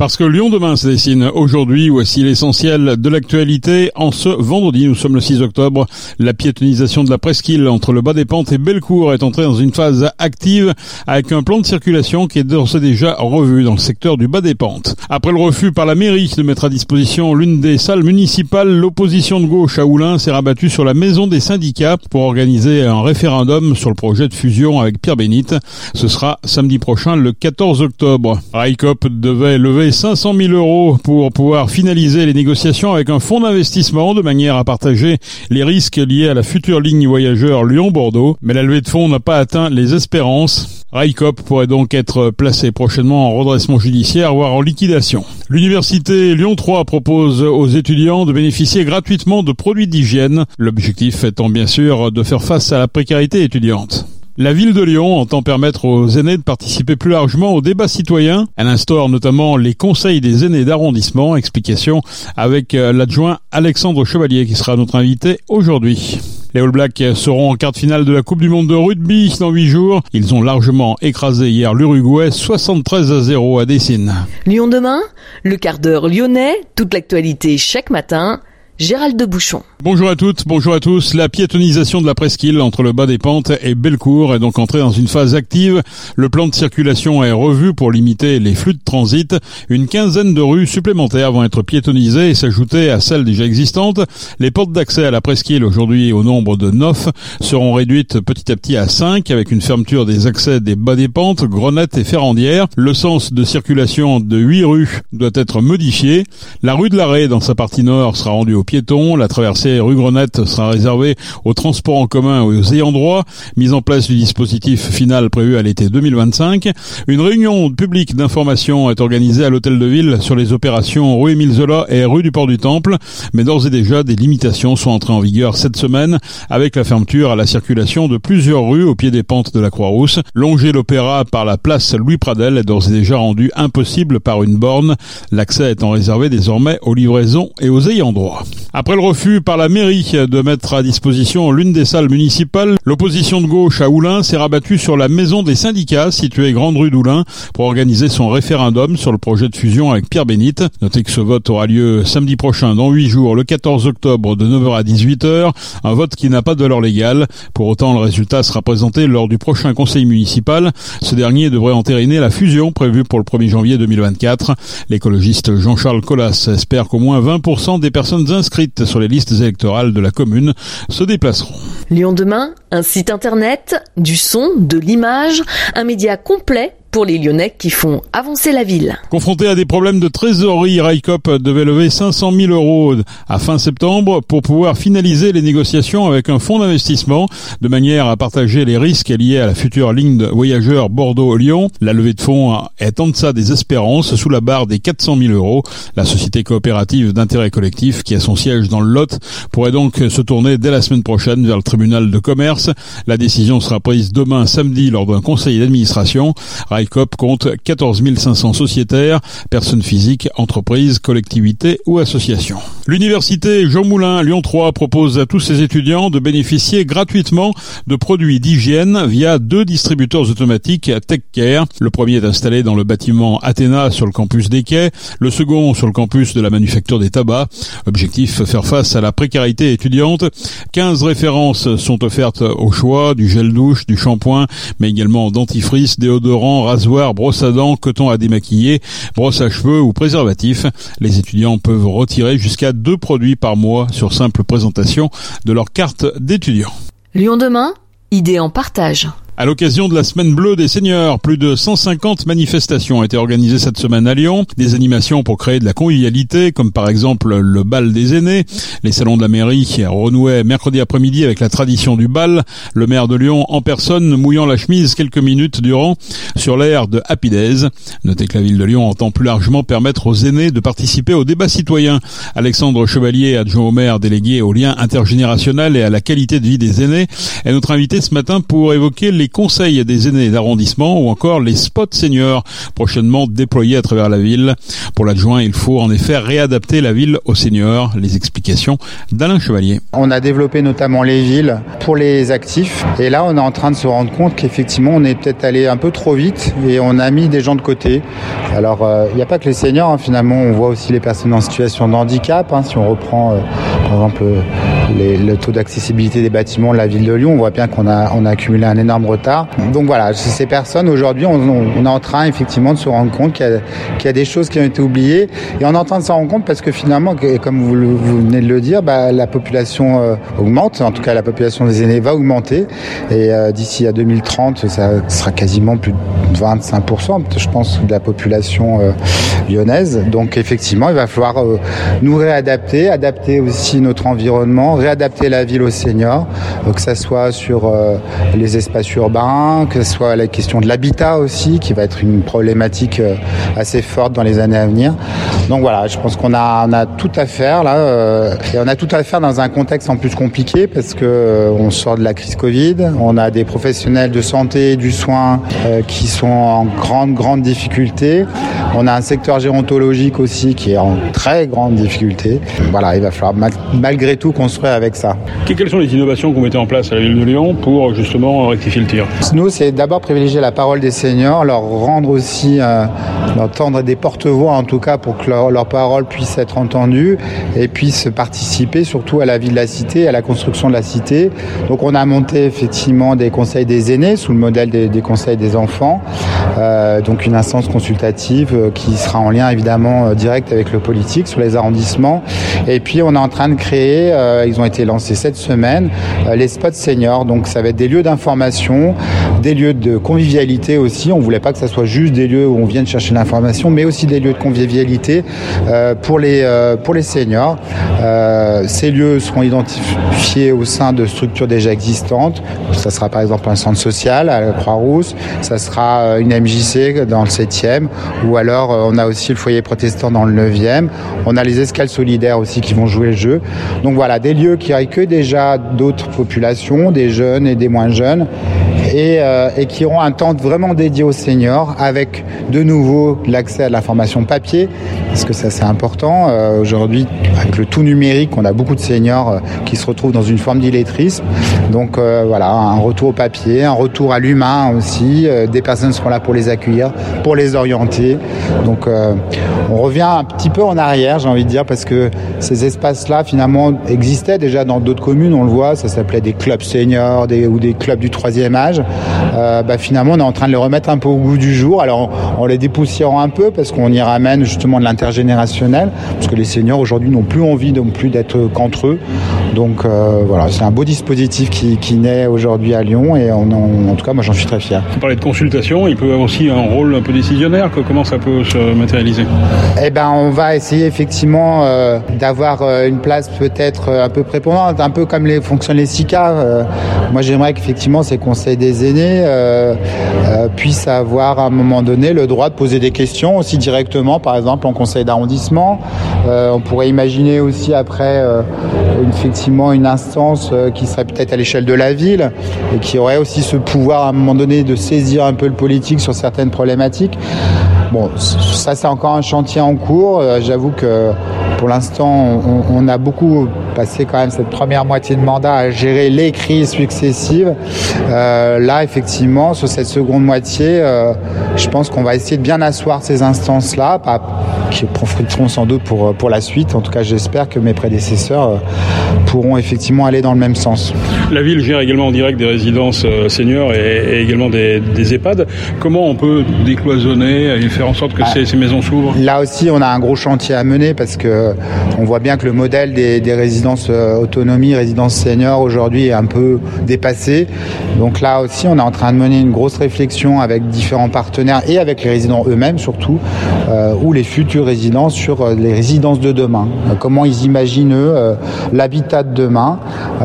Parce que Lyon demain se dessine aujourd'hui, voici l'essentiel de l'actualité. En ce vendredi, nous sommes le 6 octobre, la piétonisation de la presqu'île entre le bas des pentes et Bellecour est entrée dans une phase active avec un plan de circulation qui est d'ores et déjà revu dans le secteur du bas des pentes. Après le refus par la mairie de mettre à disposition l'une des salles municipales, l'opposition de gauche à Oulin s'est rabattue sur la maison des syndicats pour organiser un référendum sur le projet de fusion avec Pierre Bénite. Ce sera samedi prochain, le 14 octobre. Devait lever 500 000 euros pour pouvoir finaliser les négociations avec un fonds d'investissement de manière à partager les risques liés à la future ligne voyageur Lyon-Bordeaux. Mais la levée de fonds n'a pas atteint les espérances. RICOP pourrait donc être placé prochainement en redressement judiciaire, voire en liquidation. L'université Lyon 3 propose aux étudiants de bénéficier gratuitement de produits d'hygiène, l'objectif étant bien sûr de faire face à la précarité étudiante. La ville de Lyon entend permettre aux aînés de participer plus largement au débat citoyen. Elle instaure notamment les conseils des aînés d'arrondissement. Explication avec euh, l'adjoint Alexandre Chevalier qui sera notre invité aujourd'hui. Les All Blacks seront en quart de finale de la Coupe du Monde de rugby dans 8 jours. Ils ont largement écrasé hier l'Uruguay 73 à 0 à Dessine. Lyon demain, le quart d'heure lyonnais, toute l'actualité chaque matin Gérald de Bouchon. Bonjour à toutes, bonjour à tous. La piétonisation de la presqu'île entre le bas des pentes et Bellecour est donc entrée dans une phase active. Le plan de circulation est revu pour limiter les flux de transit. Une quinzaine de rues supplémentaires vont être piétonisées et s'ajouter à celles déjà existantes. Les portes d'accès à la presqu'île, aujourd'hui au nombre de 9, seront réduites petit à petit à 5 avec une fermeture des accès des bas des pentes, Grenettes et Ferrandière. Le sens de circulation de 8 rues doit être modifié. La rue de l'Arrêt, dans sa partie nord, sera rendue au La traversée rue Grenette sera réservée aux transports en commun et aux ayants droit. Mise en place du dispositif final prévu à l'été 2025. Une réunion publique d'information est organisée à l'hôtel de ville sur les opérations rue Émile Zola et rue du Port du Temple. Mais d'ores et déjà, des limitations sont entrées en vigueur cette semaine avec la fermeture à la circulation de plusieurs rues au pied des pentes de la Croix-Rousse. Longer l'opéra par la place Louis Pradel est d'ores et déjà rendu impossible par une borne. L'accès étant réservé désormais aux livraisons et aux ayants droit. Après le refus par la mairie de mettre à disposition l'une des salles municipales, l'opposition de gauche à Oulin s'est rabattue sur la maison des syndicats située Grande Rue d'Oulin pour organiser son référendum sur le projet de fusion avec Pierre Bénite. Notez que ce vote aura lieu samedi prochain dans 8 jours, le 14 octobre de 9h à 18h, un vote qui n'a pas de valeur légale. Pour autant, le résultat sera présenté lors du prochain conseil municipal. Ce dernier devrait entériner la fusion prévue pour le 1er janvier 2024. L'écologiste Jean-Charles Collas espère qu'au moins 20% des personnes inscrites sur les listes électorales de la commune se déplaceront. Lyon demain, un site internet, du son, de l'image, un média complet pour les Lyonnais qui font avancer la ville. Confronté à des problèmes de trésorerie, Raikop devait lever 500 000 euros à fin septembre pour pouvoir finaliser les négociations avec un fonds d'investissement de manière à partager les risques liés à la future ligne de voyageurs Bordeaux-Lyon. La levée de fonds est en deçà des espérances sous la barre des 400 000 euros. La société coopérative d'intérêt collectif qui a son siège dans le Lot pourrait donc se tourner dès la semaine prochaine vers le tribunal de commerce. La décision sera prise demain samedi lors d'un conseil d'administration. Compte 14 500 sociétaires, personnes physiques, entreprises, collectivités ou associations. L'université Jean Moulin Lyon 3 propose à tous ses étudiants de bénéficier gratuitement de produits d'hygiène via deux distributeurs automatiques TechCare. Le premier est installé dans le bâtiment Athéna sur le campus des Quais, le second sur le campus de la manufacture des tabacs. Objectif faire face à la précarité étudiante. 15 références sont offertes au choix du gel douche, du shampoing, mais également dentifrice, déodorant, rasoir, brosse à dents, coton à démaquiller, brosse à cheveux ou préservatif. Les étudiants peuvent retirer jusqu'à deux produits par mois sur simple présentation de leur carte d'étudiant. Lyon demain, idée en partage. À l'occasion de la semaine bleue des seigneurs, plus de 150 manifestations ont été organisées cette semaine à Lyon. Des animations pour créer de la convivialité, comme par exemple le bal des aînés. Les salons de la mairie renouaient mercredi après-midi avec la tradition du bal. Le maire de Lyon en personne mouillant la chemise quelques minutes durant sur l'air de Happy. Notez que la ville de Lyon entend plus largement permettre aux aînés de participer au débat citoyen. Alexandre Chevalier, adjoint au maire délégué au lien intergénérationnel et à la qualité de vie des aînés, est notre invité ce matin pour évoquer les conseils des aînés d'arrondissement ou encore les spots seniors prochainement déployés à travers la ville. Pour l'adjoint, il faut en effet réadapter la ville aux seniors. Les explications d'Alain Chevalier. On a développé notamment les villes pour les actifs et là on est en train de se rendre compte qu'effectivement on est peut-être allé un peu trop vite et on a mis des gens de côté. Alors euh, il n'y a pas que les seniors, hein, finalement on voit aussi les personnes en situation de handicap. Hein, si on reprend euh, par exemple le taux d'accessibilité des bâtiments de la ville de Lyon, on voit bien qu'on a, accumulé un énorme retard. Donc voilà, ces personnes aujourd'hui on, est en train effectivement de se rendre compte qu'il y, a des choses qui ont été oubliées et on est en train de s'en rendre compte parce que finalement, comme vous, venez de le dire, bah, la population euh, augmente, en tout cas la population des aînés va augmenter et euh, d'ici à 2030 ça sera quasiment plus de 25% je pense de la population euh, lyonnaise. Donc effectivement il va falloir euh, nous réadapter, adapter aussi notre environnement, réadapter la ville aux seniors, euh, que ça soit sur euh, les espaces urbains, que ce soit la question de l'habitat aussi, qui va être une problématique euh, assez forte dans les années à venir. Donc voilà, je pense qu'on a, tout à faire là, et on a tout à faire dans un contexte en plus compliqué parce que on sort de la crise Covid, on a des professionnels de santé, du soin qui sont en grande grande difficulté, on a un secteur gérontologique aussi qui est en très grande difficulté. Voilà, il va falloir malgré tout construire avec ça. Quelles sont les innovations que vous mettez en place à la ville de Lyon pour justement rectifier le tir? Nous, c'est d'abord privilégier la parole des seniors, leur rendre aussi, euh, leur tendre des porte-voix en tout cas pour que leur, leur parole puisse être entendue et puisse participer surtout à la vie de la cité, à la construction de la cité. Donc on a monté effectivement des conseils des aînés sous le modèle des, des conseils des enfants, euh, donc une instance consultative euh, qui sera en lien évidemment euh, direct avec le politique sur les arrondissements. Et puis on est en train de créer, euh, ils ont été lancés cette semaine, euh, les spots seniors. Donc ça va être des lieux d'information, des lieux de convivialité aussi. On voulait pas que ça soit juste des lieux où on vienne chercher l'information, mais aussi des lieux de convivialité euh, pour les pour les seniors. Ces lieux seront identifiés au sein de structures déjà existantes. Ça sera par exemple un centre social à la Croix-Rousse, ça sera une MJC dans le 7e, ou alors on a aussi le foyer protestant dans le 9e. On a les escales solidaires aussi qui vont jouer le jeu. Donc voilà, des lieux qui accueillent déjà d'autres populations, des jeunes et des moins jeunes, et, euh, et qui auront un temps vraiment dédié aux seniors, avec de nouveau l'accès à l'information papier, parce que ça c'est important. Euh, Aujourd'hui, avec le tout numérique, on a beaucoup de seniors euh, qui se retrouvent dans une forme d'illettrisme. Donc euh, voilà, un retour au papier, un retour à l'humain aussi. Euh, des personnes seront là pour les accueillir, pour les orienter. Donc on revient un petit peu en arrière, j'ai envie de dire, parce que ces espaces-là finalement existaient déjà dans d'autres communes. On le voit, ça s'appelait des clubs seniors des, ou des clubs du troisième âge. Euh, bah, finalement, on est en train de les remettre un peu au goût du jour. Alors en les dépoussiérant un peu, parce qu'on y ramène justement de l'intergénérationnel, parce que les seniors aujourd'hui n'ont plus envie non plus d'être qu'entre eux. Donc euh, voilà, c'est un beau dispositif qui, qui naît aujourd'hui à Lyon et on en, en tout cas, moi j'en suis très fier. Vous parlez de consultation, il peut avoir aussi un rôle un peu décisionnaire. Comment ça peut se matérialiser? Eh ben, on va essayer effectivement euh, d'avoir euh, une place peut-être un peu prépondérante, un peu comme les fonctionnent les SICA. Euh, moi, j'aimerais qu'effectivement ces conseils des aînés puissent avoir à un moment donné le droit de poser des questions aussi directement, par exemple en conseil d'arrondissement. On pourrait imaginer aussi après une, effectivement une instance euh, qui serait peut-être à l'échelle de la ville et qui aurait aussi ce pouvoir à un moment donné de saisir un peu le politique sur certaines problématiques. Bon, ça c'est encore un chantier en cours. Euh, J'avoue que pour l'instant, on, on, a beaucoup passé quand même cette première moitié de mandat à gérer les crises successives. Euh, là, effectivement, sur cette seconde moitié, euh, je pense qu'on va essayer de bien asseoir ces instances-là, qui profiteront sans doute pour, pour la suite. En tout cas, j'espère que mes prédécesseurs euh, pourront effectivement aller dans le même sens. La ville gère également en direct des résidences euh, seniors et, et également des, des, EHPAD. Comment on peut décloisonner et faire en sorte que ah, ces, ces, maisons s'ouvrent? Là aussi, on a un gros chantier à mener parce que on voit bien que le modèle des, des résidences euh, autonomie, résidences seniors aujourd'hui est un peu dépassé. Donc là aussi, on est en train de mener une grosse réflexion avec différents partenaires et avec les résidents eux-mêmes surtout, euh, ou les futurs résidents sur euh, les résidences de demain. Euh, comment ils imaginent eux l'habitat de demain.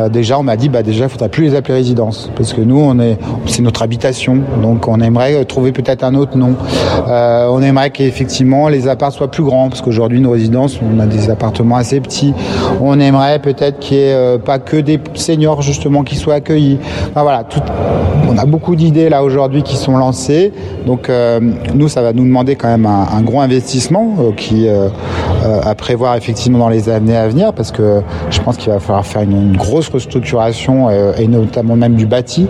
Déjà, on m'a dit, bah déjà, il faudrait plus les appeler résidences parce que nous, on est, c'est notre habitation. Donc, on aimerait trouver peut-être un autre nom. on aimerait qu'effectivement les apparts soient plus grands parce qu'aujourd'hui, nos résidences, on a des appartements assez petits. On aimerait peut-être qu'il n'y ait pas que des seniors justement qui soient accueillis. voilà, tout, on a beaucoup d'idées là aujourd'hui qui sont lancées. Donc nous, ça va nous demander quand même un, gros investissement qui à prévoir effectivement dans les années à venir parce que je pense qu'il va falloir faire une, grosse restructuration et notamment même du bâti.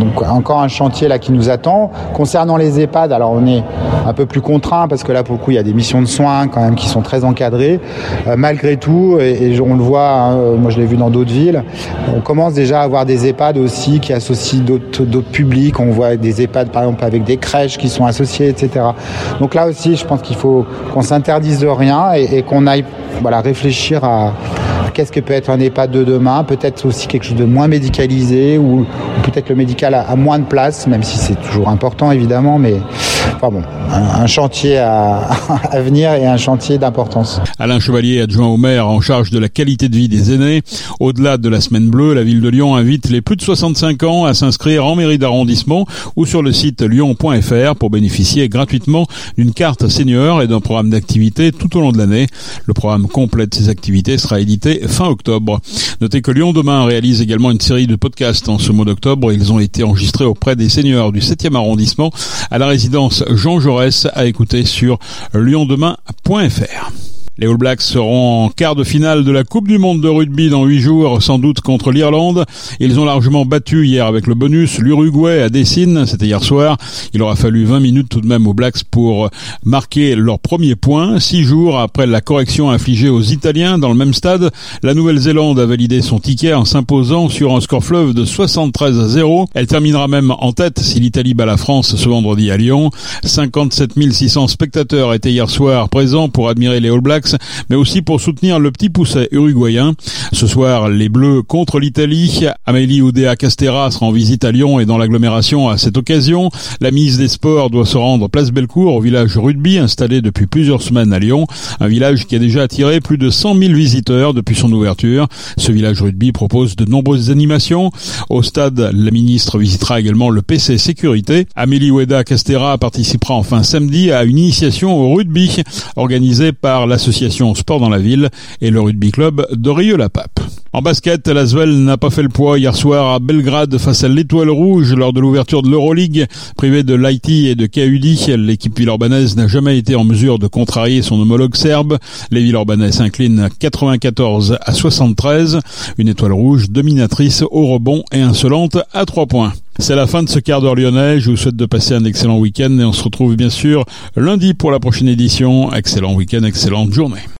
Donc encore un chantier là qui nous attend. Concernant les EHPAD, alors on est un peu plus contraint parce que là pour le coup il y a des missions de soins quand même qui sont très encadrées. Euh, malgré tout, et, on le voit, hein, euh, moi je l'ai vu dans d'autres villes, on commence déjà à avoir des EHPAD aussi qui associent d'autres publics. On voit des EHPAD par exemple avec des crèches qui sont associées, etc. Donc là aussi, je pense qu'il faut qu'on s'interdise de rien et, qu'on aille voilà, réfléchir à, qu'est-ce que peut être un EHPAD de demain, peut-être aussi quelque chose de moins médicalisé ou, peut-être le médical a, moins de place, même si c'est toujours important évidemment, mais enfin bon, un, chantier à, à, venir et un chantier d'importance. Alain Chevalier, adjoint au maire en charge de la qualité de vie des aînés. Au-delà de la semaine bleue, la ville de Lyon invite les plus de 65 ans à s'inscrire en mairie d'arrondissement ou sur le site lyon.fr pour bénéficier gratuitement d'une carte senior et d'un programme d'activité tout au long de l'année. Le programme complet de ces activités sera édité fin octobre. Notez que Lyon Demain réalise également une série de podcasts en ce mois d'octobre. Ils ont été enregistrés auprès des seniors du 7e arrondissement à la résidence Jean Jaurès à écouter sur lyondemain.fr. Les All Blacks seront en quart de finale de la Coupe du Monde de rugby dans huit jours, sans doute contre l'Irlande. Ils ont largement battu hier avec le bonus l'Uruguay à Dessine, c'était hier soir. Il aura fallu 20 minutes tout de même aux Blacks pour marquer leur premier point. Six jours après la correction infligée aux Italiens dans le même stade, la Nouvelle-Zélande a validé son ticket en s'imposant sur un score fleuve de 73 à 0. Elle terminera même en tête si l'Italie bat la France ce vendredi à Lyon. 57 600 spectateurs étaient hier soir présents pour admirer les All Blacks mais aussi pour soutenir le petit pousset uruguayen. Ce soir, les Bleus contre l'Italie. Amélie Oudéa Castera sera en visite à Lyon et dans l'agglomération à cette occasion. La mise des Sports doit se rendre place Bellecour au village rugby installé depuis plusieurs semaines à Lyon. Un village qui a déjà attiré plus de 100 000 visiteurs depuis son ouverture. Ce village rugby propose de nombreuses animations. Au stade, la ministre visitera également le PC Sécurité. Amélie Oueda Castera participera enfin samedi à une initiation au rugby organisée par l'association Sport dans la ville et le rugby club de Rieux-la-Pape. En basket, l'Asvel n'a pas fait le poids hier soir à Belgrade face à l'Étoile Rouge lors de l'ouverture de l'Euroleague. Privée de Lighty et de Kaudi, l'équipe villeurbannaise n'a jamais été en mesure de contrarier son homologue serbe. Les Villeurbanais s'inclinent 94 à 73. Une Étoile Rouge dominatrice au rebond et insolente à 3 points. C'est la fin de ce quart d'heure lyonnais. Je vous souhaite de passer un excellent week-end et on se retrouve bien sûr lundi pour la prochaine édition. Excellent week-end, excellente journée.